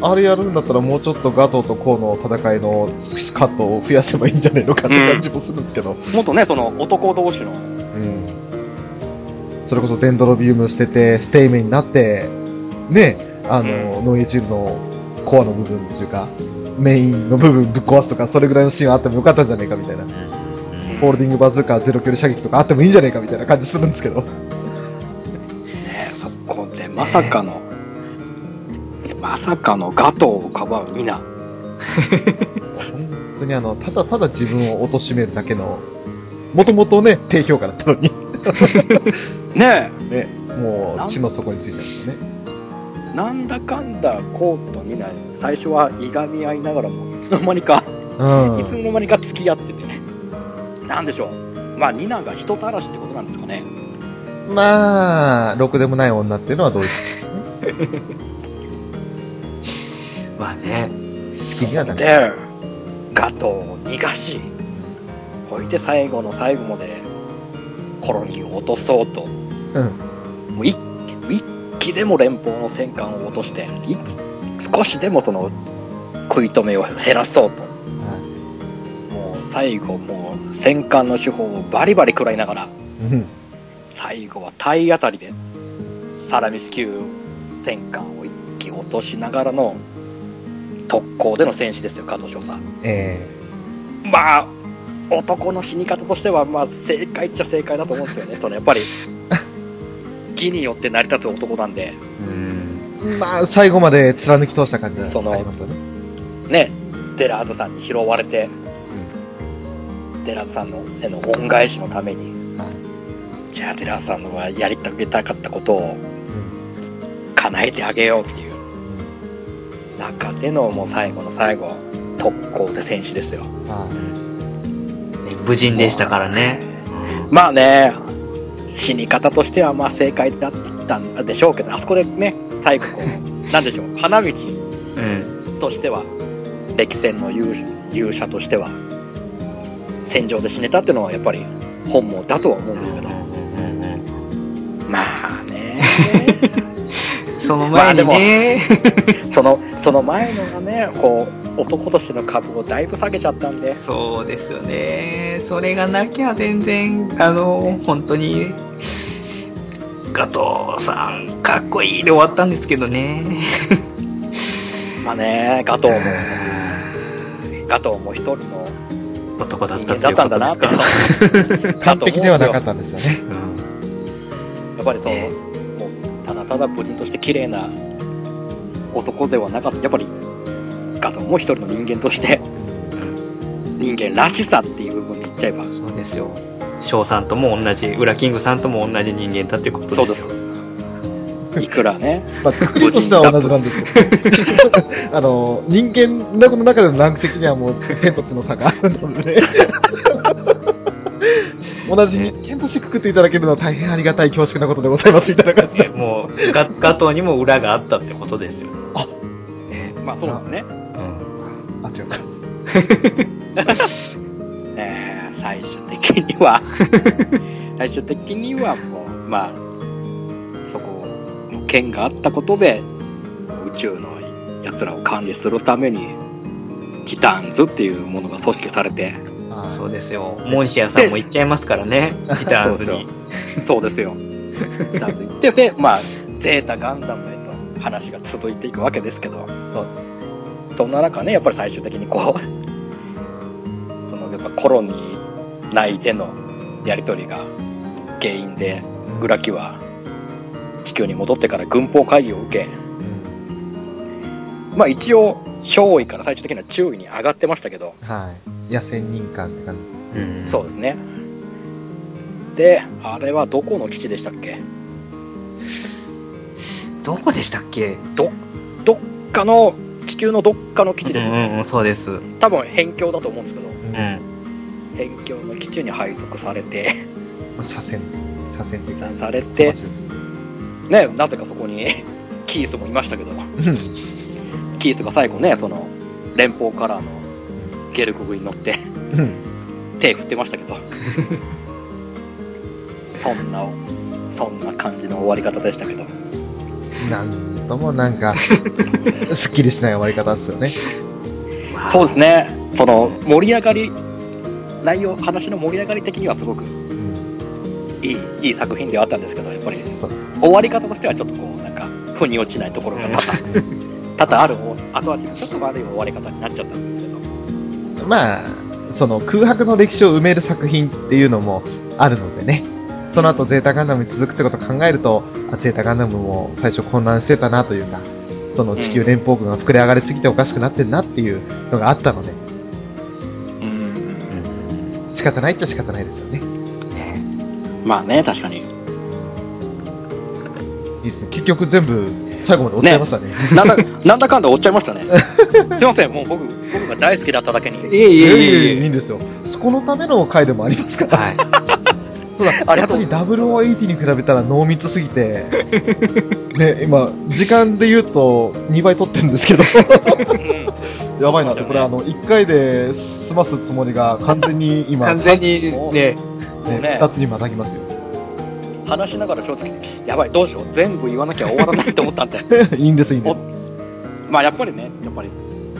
あれやるんだったらもうちょっとガトーとコウの戦いのカットを増やせばいいんじゃないのかって感じもするんですけど。もっとね、その男同士の、うん。それこそデンドロビウム捨てて、ステイメンになって、ね、あの、ノンエチルのコアの部分っていうか、メインの部分ぶっ壊すとか、それぐらいのシーンあってもよかったんじゃねえかみたいな。ホールディングバズーカーゼロ距離射撃とかあってもいいんじゃねえかみたいな感じするんですけど。ね、そこでまさかの、まさかのガトーをかばうニナ。本当にあの、ただただ自分を貶めるだけの、もともとね、低評価だったのに、ねね、もう血の底についてますよね。え、なんだかんだコーとニナ、最初はいがみ合いながらも、いつの間にか、うん。いつの間にか付き合っててね。なんでしょう。まあ、ニナが人たらしってことなんですかね。まあ、ろくでもない女っていうのはどういうまあね気にはなる。で、ガトーを逃がし、ほいで最後の最後まで、コロニーを落とそうと、うん。もう一一気でも連邦の戦艦を落として、い少しでもその食い止めを減らそうと。最後もう戦艦の手法をバリバリ食らいながら、いうん。最後は体当たりでサラミス級戦艦を一気落としながらの特攻での戦士ですよ、加藤翔さん。えまあ、男の死に方としては、まあ、正解っちゃ正解だと思うんですよね。そのやっぱり、義によって成り立つ男なんで、うんえまあ、最後まで貫き通した感じがありますよね。ね、デラードさんに拾われて、デラードさんのへの恩返しのために、はいじゃあデラードさんのはやりたげたかったことをうん。叶えてあげようっていう中でのもう最後の最後、特攻で戦士ですよ。は無人でしたからねまあね、死に方としてはまあ正解だったんでしょうけど、あそこでね、最後こう、なんでしょう、花道うんとしては、歴戦の勇勇者としては、戦場で死ねたっていうのはやっぱり本望だとは思うんですけど、まあね、その前にね、その、その前のがね、こう、男としての株をだいぶ下げちゃったんで、そうですよね。それがなきゃ全然あの本当に加藤さんかっこいいで終わったんですけどね。まあね、ガトーも、ガトーも一人の男だっ人たっていうこと間だったんだなって。ですかい。完璧ではなかったんですよね。うんやっぱりその、ねもう、ただただ無人として綺麗な男ではなかった。やっぱり、ガトーも一人の人間として、人間らしさっていう部分で言っちゃえば、そうですよ翔さんとも同じウラキングさんとも同じ人間だってことですよそうです。いくらね、まあ、くくりとしては同じなんですよ。あの、人間の中でのランク的にはもう天と地の差があるのでね。同じ人間としてくくっていただけるのは大変ありがたい恐縮なことでございますみたいな感じで。もうガガトーにも裏があったってことですよあねまあそうですね。うんあ、違うか。えー最終的には、最終的にはもう、まあ、の剣があったことで、宇宙の奴らを管理するために、ティターンズっていうものが組織されて、あそうですよ。モンシアさんも行っちゃいますからね。ギターズに。そうですよ。スターズ行って、で、まあ、ゼータガンダムへと話が続いていくわけですけど、そんな中ね、やっぱり最終的にこう、その、やっぱコロニー内でのやりとりが原因で、グラキは地球に戻ってから軍法会議を受け、まあ一応、少尉から最終的には注意に上がってましたけど、はい。野戦人間って感じ。うんそうですね。で、あれはどこの基地でしたっけ？どこでしたっけ？どっかの、地球のどっかの基地です。うんうん、そうです。う多分辺境だと思うんですけど、ん。辺境の基地に配属されて、左遷、左遷っていうか。されて、ね、なぜかそこに キースもいましたけど、うん。キースが最後ね、その、連邦カラーのゲルコグに乗ってうん。手振ってましたけど、そんな、そんな感じの終わり方でしたけど、なんともなんか、すっきりしない終わり方ですよね。そうですね、その盛り上がり、内容、話の盛り上がり的にはすごくうん。いい、いい作品ではあったんですけど、やっぱり。終わり方としてはちょっとこう、なんか、腑に落ちないところが多々、多々ある後味がちょっと悪い終わり方になっちゃったんですけど、まあ、その空白の歴史を埋める作品っていうのもあるのでね。その後ゼータガンダムに続くってことを考えると、あゼータガンダムも最初混乱してたなというか、その地球連邦軍が膨れ上がりすぎておかしくなってんなっていうのがあったので、うん、仕方ないっちゃ仕方ないですよね。まあね、確かに。いいですね。結局全部最後まで追っちゃいましたね。なんだ、なんだかんだ追っちゃいましたね。すいません、もう僕、僕が大好きだっただけに。いえいえいえいいえ。いんですよ。そこのための回でもありますから。はい。そうだ、ありがとうやっぱり0080に比べたら濃密すぎて、ね、今、時間で言うと2倍取ってるんですけど、うんやばいなって、これあの、1回で済ますつもりが完全に今、完全にね、ね、ね2つにまたぎますよ。話しながら正直、やばい、どうしよう、全部言わなきゃ終わらないと思ったんで。いいんです、いいんです。まあやっぱりね、やっぱり、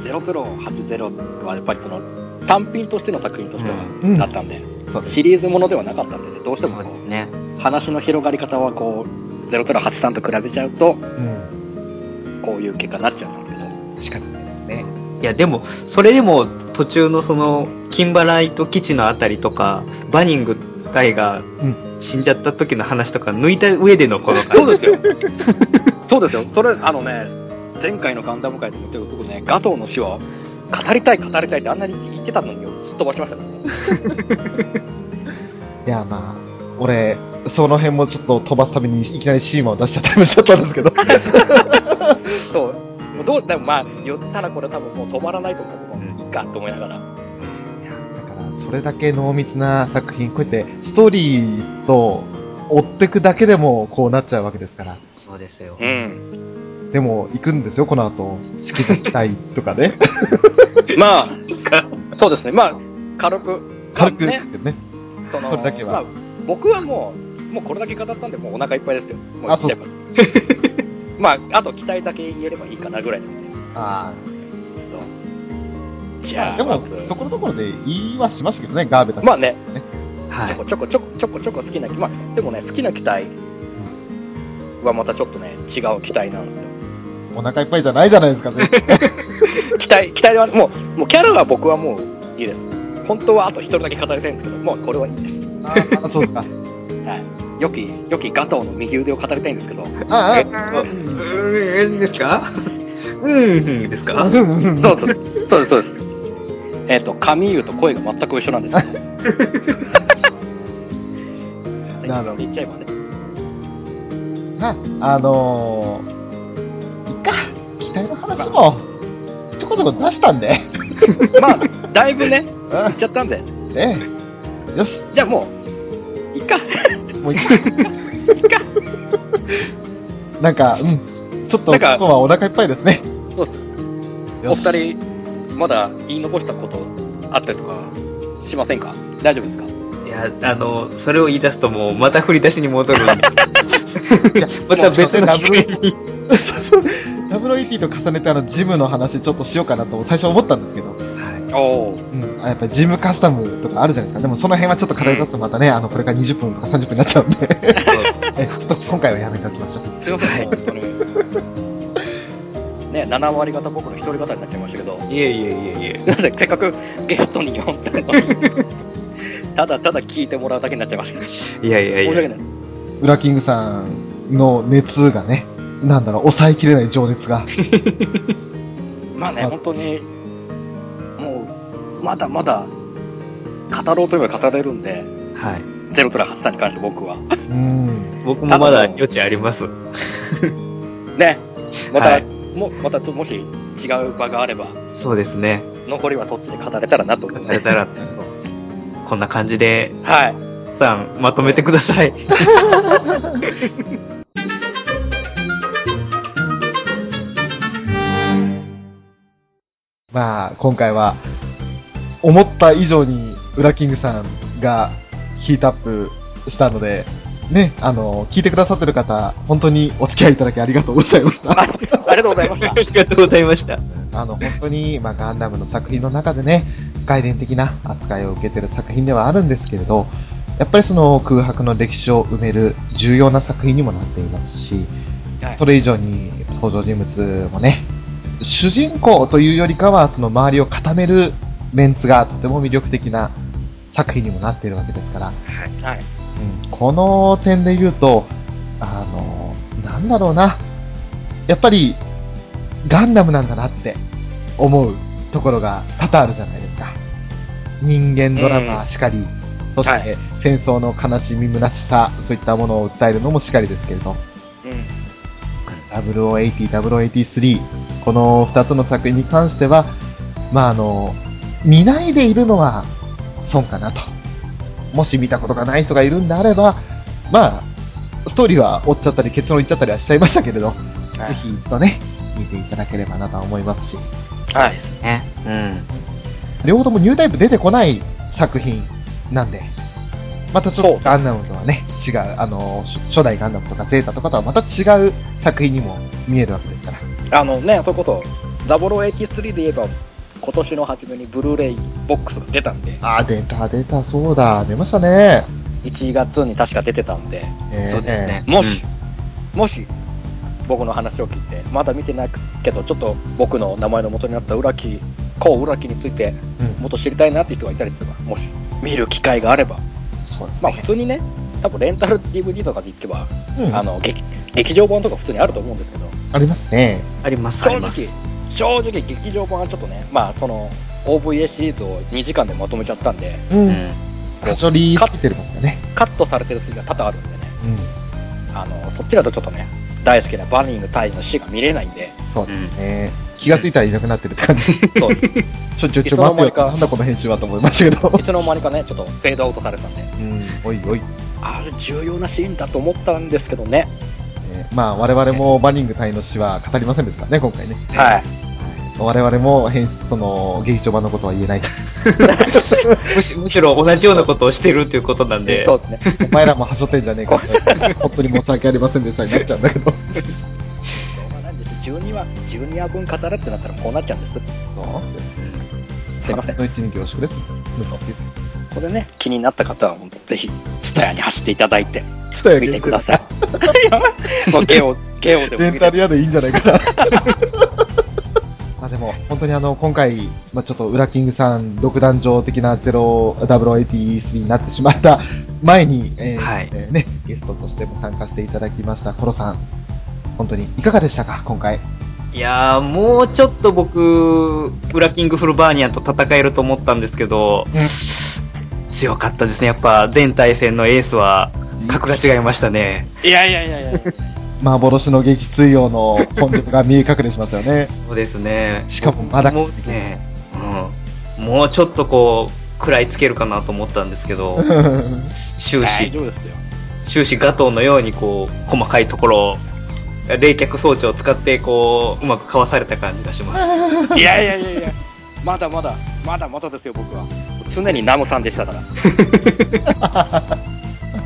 0080はやっぱりその、単品としての作品としては、うんだったんで、そうですシリーズものではなかったんでね、どうしてもこそうね。う、話の広がり方はこう、0083と比べちゃうと、うん。こういう結果になっちゃうんですけど。仕方ないですね。いや、でも、それでも途中のその、キンバライト基地のあたりとか、バニング隊が死んじゃった時の話とか抜いた上でのこのそうですよ。そうですよ。それ、あのね、前回のガンダム界でも僕ね、ガトーの死を語りたい語りたいってあんなに言ってたのに、すっ飛ばしましたね。いや、まあ、俺、その辺もちょっと飛ばすためにいきなりシーマを出しちゃったりしちゃったんですけど。そう。どう、でもまあ、言ったらこれ多分もう止まらないと思ってもういいかと思いながら。それだけ濃密な作品、こうやってストーリーと追ってくだけでもこうなっちゃうわけですから。そうですよ。うん。でも、行くんですよ、この後。式の期待とかね。まあ、そうですね。まあ、軽く。軽くですね。けどね。その、それだけはまあ、僕はもう、もうこれだけ語ったんで、もうお腹いっぱいですよ。もうあそう まあ、あと期待だけ言えればいいかなぐらいの。あそう。あ。じゃあ、でも、ところどころで言いはしますけどね、ガーベラまあね、はい。ちょこちょこちょこちょこちょこ好きな、まあ、でもね、好きな機体はまたちょっとね、違う機体なんですよ。お腹いっぱいじゃないじゃないですか、ね。機体、機体はもう、もうキャラは僕はもういいです。本当はあと一人だけ語りたいんですけど、もうこれはいいです。ああ、そうですか。はい。良き、良きガトーの右腕を語りたいんですけど、あえあ、うん、ですか？うん、ですか？そうそう、そうです、そうです。えっ、と、カミーユと声が全く一緒なんですけど。なるほど言っちゃえばね。あ、あのー、いっか、機体の話も、ちょこちょこ出したんで。まあ、だいぶね、う言っちゃったんで、ん、ねよし、じゃあもう、いっか。もういっか。なんか、うん、ちょっと今日はお腹いっぱいですね。そうっすお二人、まだ言い残したことあったりとかしませんか？大丈夫ですか？いや、あの、それを言い出すともう、また振り出しに戻る また別の機会に。WET と重ねてあの、ジムの話ちょっとしようかなと最初思ったんですけど、はい。おおうん、やっぱりジムカスタムとかあるじゃないですか。でもその辺はちょっと語り出すとまたね、あの、これから20分とか30分になっちゃうんで、え、ちょっと今回はやめておきましょう。すいません、本当に。ね、7割方僕の一人語りになっちゃいましたけど、いえいえいえいえ。なぜせっかくゲストに呼んだのに、ただただ聞いてもらうだけになっちゃいましたけど、いやいやいや。申し訳ない。ウラキングさんの熱がね、なんだろう、抑えきれない情熱が。まあね、あ本当に、もう、まだまだ、語ろうといえば語れるんで、はい。ゼロトラ8さんに関して僕は。うん。僕もまだ余地あります。ね、また、はいももたもし違う場があれば、そうですね。残りはそっちで語れたらなと思います。たら、こんな感じで、はい。さん、まとめてください。まあ、今回は、思った以上に、ウラキングさんがヒートアップしたので、ね、あの、聞いてくださってる方、本当にお付き合いいただきありがとうございました。あ ありがとうございました あ。りがとうございました。あの、本当に、まあ、ガンダムの作品の中でね、外伝的な扱いを受けてる作品ではあるんですけれど、やっぱりその空白の歴史を埋める重要な作品にもなっていますし、はいそれ以上に登場人物もね、主人公というよりかは、その周りを固めるメンツがとても魅力的な作品にもなっているわけですから、はい。うん、この点で言うと、あの、なんだろうな。やっぱり、ガンダムなんだなって思うところが多々あるじゃないですか。人間ドラマしかり、そしはて戦争の悲しみ、虚しさ、そういったものを訴えるのもしかりですけれど、うん。0080、0083、この2つの作品に関しては、まああの、見ないでいるのは損かなと。もし見たことがない人がいるんであれば、まあ、ストーリーは追っちゃったり結論言っちゃったりはしちゃいましたけれど、はいぜひ一度ね、見ていただければなとは思いますし、はい。ね。うん。両方ともニュータイプ出てこない作品なんで、またちょそうですっとガンダムとはね、違う、あの、初初代ガンダムとかゼータとかとはまた違う作品にも見えるわけですから。あのね、そういうこと、0083で言えば、今年の初めにブルーレイボックスが出たんで、あー、出た、出た、そうだ、出ましたね。1月に確か出てたんで、えーそうですね。もし、もし、僕の話を聞いて、まだ見てないけど、ちょっと僕の名前の元になった浦木、コウ浦木について、うんもっと知りたいなって人がいたりすれば、もし、見る機会があれば、そうですね。まあ普通にね、多分レンタル DVD とかで言ってば、うんあの劇、劇場版とか普通にあると思うんですけど、ありますね。あります、あ正ります。直、正直劇場版はちょっとね、まあその、OVA シリーズを2時間でまとめちゃったんで、う。うんん。カてるもんね。カットされてる筋が多々あるんでね、うん。あの、そっちだとちょっとね、大好きなバニーのタイの死が見れないんで、そうですね。気がついたらいなくなってるって感じ。そうです。ちょ、ちょ、いちょ、待ってよ。つの間にかなんだこの編集はと思いましたけど い。つの間にかね、ちょっとフェードアウトされてたんで、うん、おいおい。あれ重要なシーンだと思ったんですけどね。えーまあ、我々もバニング隊の死は語りませんでしたね、今回ね。はい。我々も編集、その、劇場版のことは言えない。むしむしろ同じようなことをしてるっていうことなんで。そうですね。お前らもはしょってんじゃねえか。本当に申し訳ありませんでしたになっちゃうんだけど。しょうがないんです12話、12話分語れってなったらこうなっちゃうんです。そうすいません。この一に凝縮です。こでね、気になった方はぜひ、ツタヤに走っていただいて、伝見てください。もうゲオ、ゲオでもレン見れタル屋でいいんじゃないかな。まあでも、本当にあの、今回、まあちょっと、ウラキングさん、独壇場的な0083になってしまった前に、えーはいえーね、ゲストとしても参加していただきました、コロさん。本当に、いかがでしたか、今回？いやー、もうちょっと僕、ウラキングフルバーニアンと戦えると思ったんですけど、強かったですね。やっぱ、全対戦のエースは、格が違いましたね。いやいやいやいや。幻の撃墜王の本力が見え隠れしますよね。そうですね。しかもまだもうね、うん。もうちょっとこう、食らいつけるかなと思ったんですけど、終大始。終始ガトーのようにこう、細かいところを、冷却装置を使ってこう、うまくかわされた感じがします。いやいやいやいや。まだまだ、まだまだですよ、僕は。常にナムさんでしたから。そ ん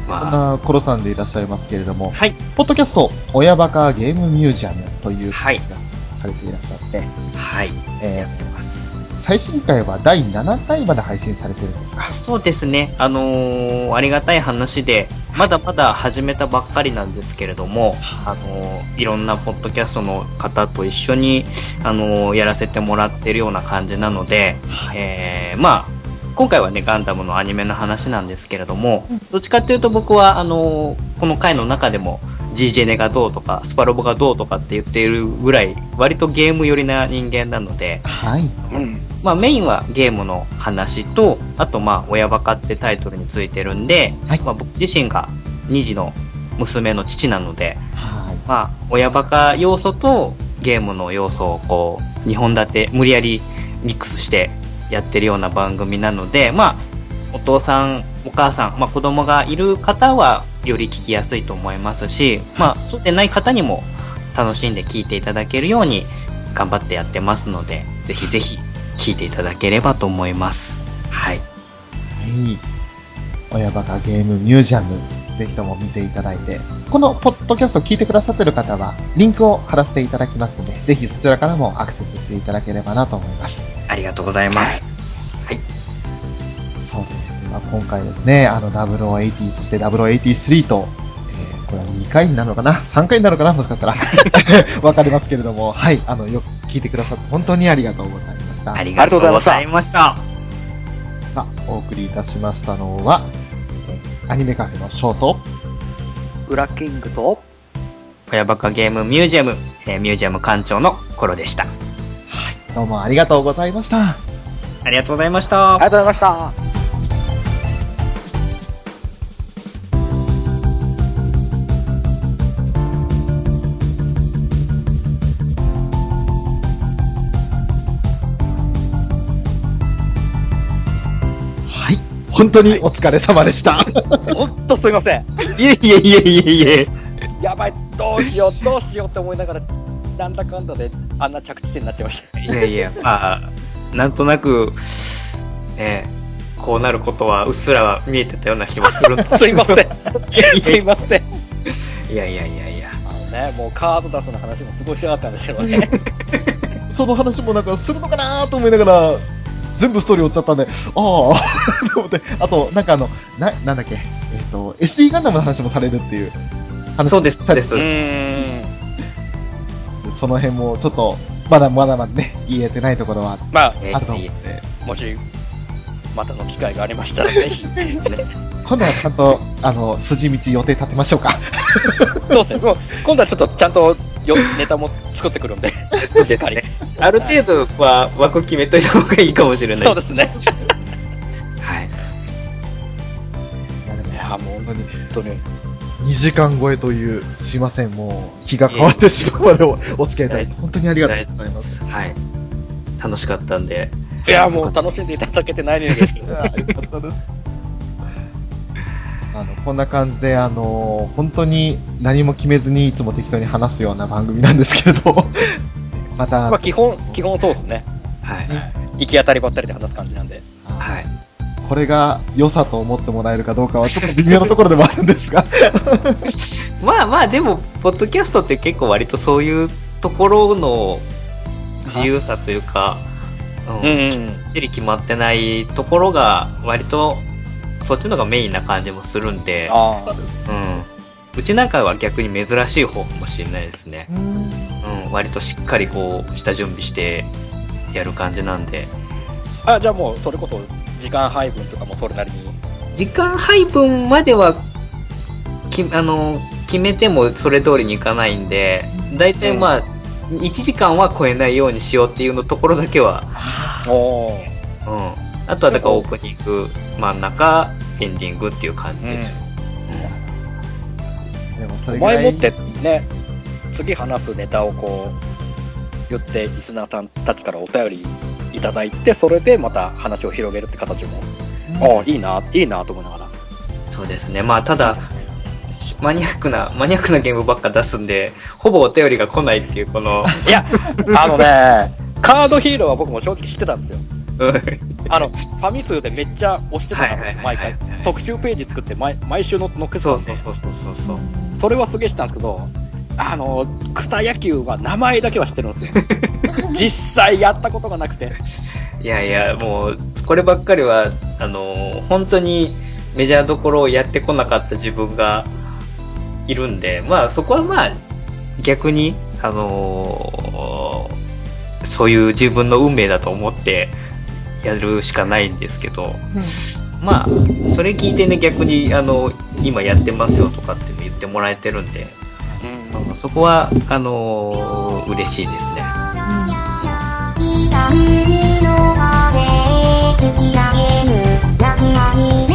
まあ、なコロさんでいらっしゃいますけれども、はい。ポッドキャスト、親バカゲームミュージアムという、はいされていらっしゃって、はい。えー最新回は第7回まで配信されてるんですか？そうですね。あのーありがたい話で、まだまだ始めたばっかりなんですけれども、あのーいろんなポッドキャストの方と一緒に、あのーやらせてもらってるような感じなので、えーまあ、今回はね、ガンダムのアニメの話なんですけれども、どっちかっていうと僕は、あのーこの回の中でも、GJ ネがどうとか、スパロボがどうとかって言っているぐらい、割とゲーム寄りな人間なので、はい。うん。まあメインはゲームの話と、あとまあ親バカってタイトルについてるんで、はいまあ僕自身が2児の娘の父なので、はい。まあ親バカ要素とゲームの要素をこう、2本立て、無理やりミックスしてやってるような番組なので、まあお父さん、お母さん、まあ子供がいる方はより聞きやすいと思いますし、まあそうでない方にも楽しんで聞いていただけるように頑張ってやってますので、ぜひぜひ聞いていただければと思います。はい。はい。親バカゲームミュージアム、ぜひとも見ていただいて、このポッドキャストを聞いてくださってる方は、リンクを貼らせていただきますので、ぜひそちらからもアクセスしていただければなと思います。ありがとうございます。そうですね。まあ、今回ですね、あの0080、そして0083と、えーこれは2回になるのかな ?3 回になるのかな？もしかしたら。わかりますけれども、はい。あの、よく聞いてくださって本当にありがとうございました。ありがとうございました。さあ、お送りいたしましたのは、えーアニメカフェのショート、ウラキングと、親バカゲームミュージアム、えーミュージアム館長の頃でした。どうもありがとうございました。ありがとうございました。ありがとうございました。本当にお疲れ様でした。ほんとすいません。いえいえいえいえいえ。やばい、どうしよう、どうしようって思いながら、なんだかんだであんな着地点になってました。いやいや、まあ、なんとなく、ね、こうなることはうっすらは見えてたような気もするんですすいません。すいません。いやいやいやいや。あのね、もうカード出すの話もすごいしたかったんですけどね。その話もなんかするのかなと思いながら、全部ストーリー追っちゃったんで、ああ、と思って、あと、なんかあの、な、なんだっけ、えっ、と、SD ガンダムの話もされるっていう話そうです、そうです。その辺もちょっと、まだまだまだね、言えてないところはまあ、ると思って、もし、またの機会がありましたら、ぜひ。今度はちゃんと、あの、筋道予定立てましょうか。そうですね。もう、今度はちょっとちゃんとよネタも作ってくるんで。そうですね。ある程度は枠決めといた方がいいかもしれない。そうですね。はい。いや、でもう本当に、本当に。2時間超えという、すいません、もう、気が変わってしまうまでおお付き合いいただいて、本当にありがとうございます。はい。楽しかったんで。いや、もう楽しんでいただけてないのです。あよかったです。あの、こんな感じで、あの、本当に何も決めずにいつも適当に話すような番組なんですけれど、また、まあ、基本、基本そうですね。はい。行き当たりばったりで話す感じなんで。はい。これが良さと思ってもらえるかどうかはちょっと微妙なところでもあるんですが、まあまあ、でも、ポッドキャストって結構割とそういうところの自由さというか、うん、きっん。ちり決まってないところが割とそっちのがメインな感じもするんで。うん。うちなんかは逆に珍しい方かもしれないですね。うん。割としっかりこう、下準備してやる感じなんで。あ、じゃあもう、それこそ、時間配分とかもそれなりに。時間配分までは、きあの、決めてもそれ通りにいかないんで、だいたいまあ、1時間は超えないようにしようっていうのところだけは、おお。うん。あとはだからオープニング、真ん中、エンディングっていう感じです。でもそれぐらい前もってね、次話すネタをこう、言って、リスナーさんたちからお便りいただいて、それでまた話を広げるって形も、ああ、いいな、いいなと思いながら。そうですね。まあ、ただ、マニアックな、マニアックなゲームばっか出すんで、ほぼお便りが来ないっていう、この、いや、あのね、カードヒーローは僕も正直知ってたんですよ。あの、ファミ通でめっちゃ押してたはいはいはいの、毎回。特集ページ作って毎毎週の載っけてたそうんでそうそうそうそうそう。それはすげえしたんですけど、あの、草野球は名前だけは知ってるんですよ。実際やったことがなくて。いやいや、もう、こればっかりは、あの、本当にメジャーどころをやってこなかった自分がいるんで、まあそこはまあ、逆に、あのそういう自分の運命だと思ってやるしかないんですけど、うん、まあそれ聞いてね逆にあの今やってますよとかって言ってもらえてるんで、うん、そこはあのー、嬉しいですね。うん。